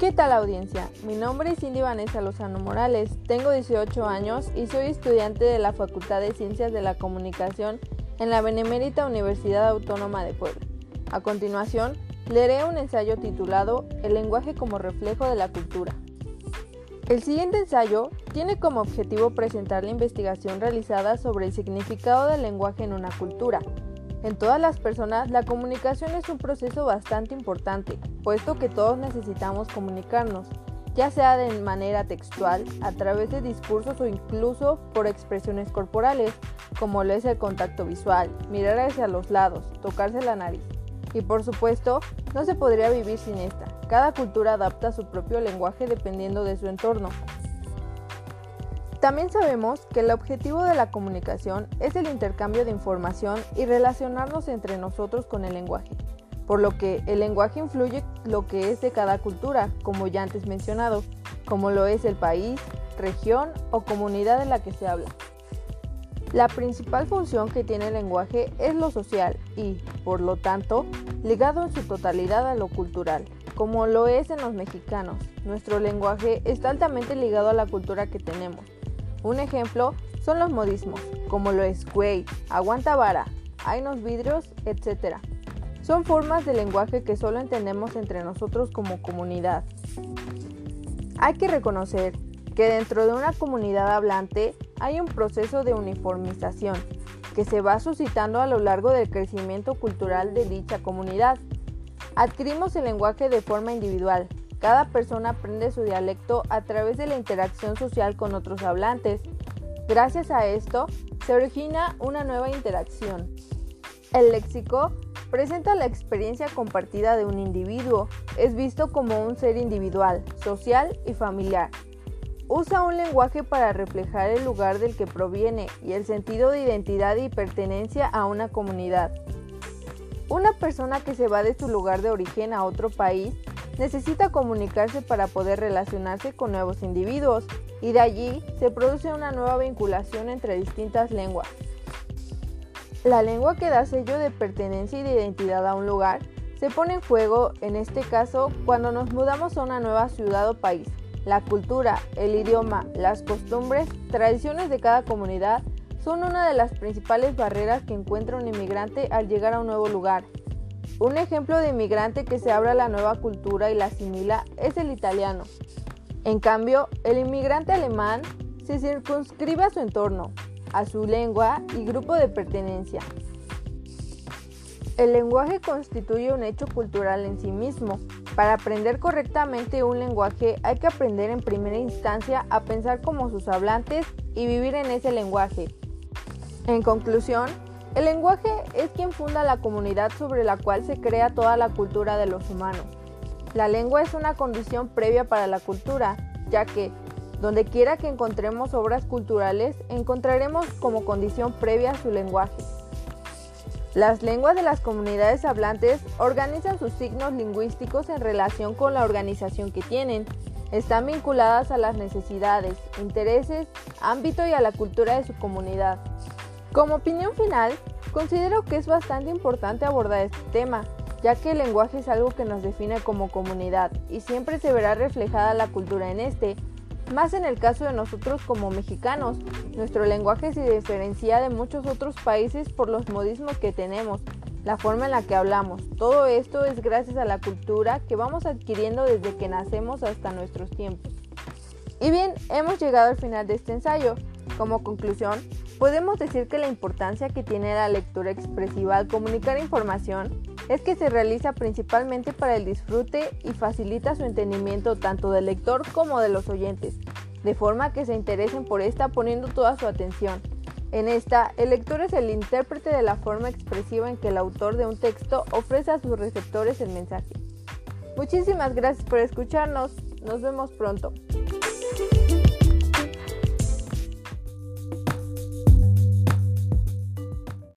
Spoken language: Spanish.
¿Qué tal audiencia? Mi nombre es Cindy Vanessa Lozano Morales, tengo 18 años y soy estudiante de la Facultad de Ciencias de la Comunicación en la Benemérita Universidad Autónoma de Puebla. A continuación, leeré un ensayo titulado El lenguaje como reflejo de la cultura. El siguiente ensayo tiene como objetivo presentar la investigación realizada sobre el significado del lenguaje en una cultura. En todas las personas, la comunicación es un proceso bastante importante, puesto que todos necesitamos comunicarnos, ya sea de manera textual, a través de discursos o incluso por expresiones corporales, como lo es el contacto visual, mirar hacia los lados, tocarse la nariz. Y por supuesto, no se podría vivir sin esta. Cada cultura adapta su propio lenguaje dependiendo de su entorno. También sabemos que el objetivo de la comunicación es el intercambio de información y relacionarnos entre nosotros con el lenguaje, por lo que el lenguaje influye lo que es de cada cultura, como ya antes mencionado, como lo es el país, región o comunidad en la que se habla. La principal función que tiene el lenguaje es lo social y, por lo tanto, ligado en su totalidad a lo cultural, como lo es en los mexicanos. Nuestro lenguaje está altamente ligado a la cultura que tenemos. Un ejemplo son los modismos, como lo es güey, aguanta vara, hay unos vidrios, etc. Son formas de lenguaje que solo entendemos entre nosotros como comunidad. Hay que reconocer que dentro de una comunidad hablante hay un proceso de uniformización que se va suscitando a lo largo del crecimiento cultural de dicha comunidad. Adquirimos el lenguaje de forma individual. Cada persona aprende su dialecto a través de la interacción social con otros hablantes. Gracias a esto, se origina una nueva interacción. El léxico presenta la experiencia compartida de un individuo. Es visto como un ser individual, social y familiar. Usa un lenguaje para reflejar el lugar del que proviene y el sentido de identidad y pertenencia a una comunidad. Una persona que se va de su lugar de origen a otro país necesita comunicarse para poder relacionarse con nuevos individuos y de allí se produce una nueva vinculación entre distintas lenguas. La lengua que da sello de pertenencia y de identidad a un lugar se pone en juego, en este caso, cuando nos mudamos a una nueva ciudad o país. La cultura, el idioma, las costumbres, tradiciones de cada comunidad son una de las principales barreras que encuentra un inmigrante al llegar a un nuevo lugar. Un ejemplo de inmigrante que se abre a la nueva cultura y la asimila es el italiano. En cambio, el inmigrante alemán se circunscribe a su entorno, a su lengua y grupo de pertenencia. El lenguaje constituye un hecho cultural en sí mismo. Para aprender correctamente un lenguaje hay que aprender en primera instancia a pensar como sus hablantes y vivir en ese lenguaje. En conclusión, el lenguaje es quien funda la comunidad sobre la cual se crea toda la cultura de los humanos. La lengua es una condición previa para la cultura, ya que donde quiera que encontremos obras culturales, encontraremos como condición previa su lenguaje. Las lenguas de las comunidades hablantes organizan sus signos lingüísticos en relación con la organización que tienen. Están vinculadas a las necesidades, intereses, ámbito y a la cultura de su comunidad. Como opinión final, considero que es bastante importante abordar este tema, ya que el lenguaje es algo que nos define como comunidad y siempre se verá reflejada la cultura en este, más en el caso de nosotros como mexicanos, nuestro lenguaje se diferencia de muchos otros países por los modismos que tenemos, la forma en la que hablamos. Todo esto es gracias a la cultura que vamos adquiriendo desde que nacemos hasta nuestros tiempos. Y bien, hemos llegado al final de este ensayo. Como conclusión, podemos decir que la importancia que tiene la lectura expresiva al comunicar información es que se realiza principalmente para el disfrute y facilita su entendimiento tanto del lector como de los oyentes, de forma que se interesen por esta poniendo toda su atención. En esta, el lector es el intérprete de la forma expresiva en que el autor de un texto ofrece a sus receptores el mensaje. Muchísimas gracias por escucharnos, nos vemos pronto.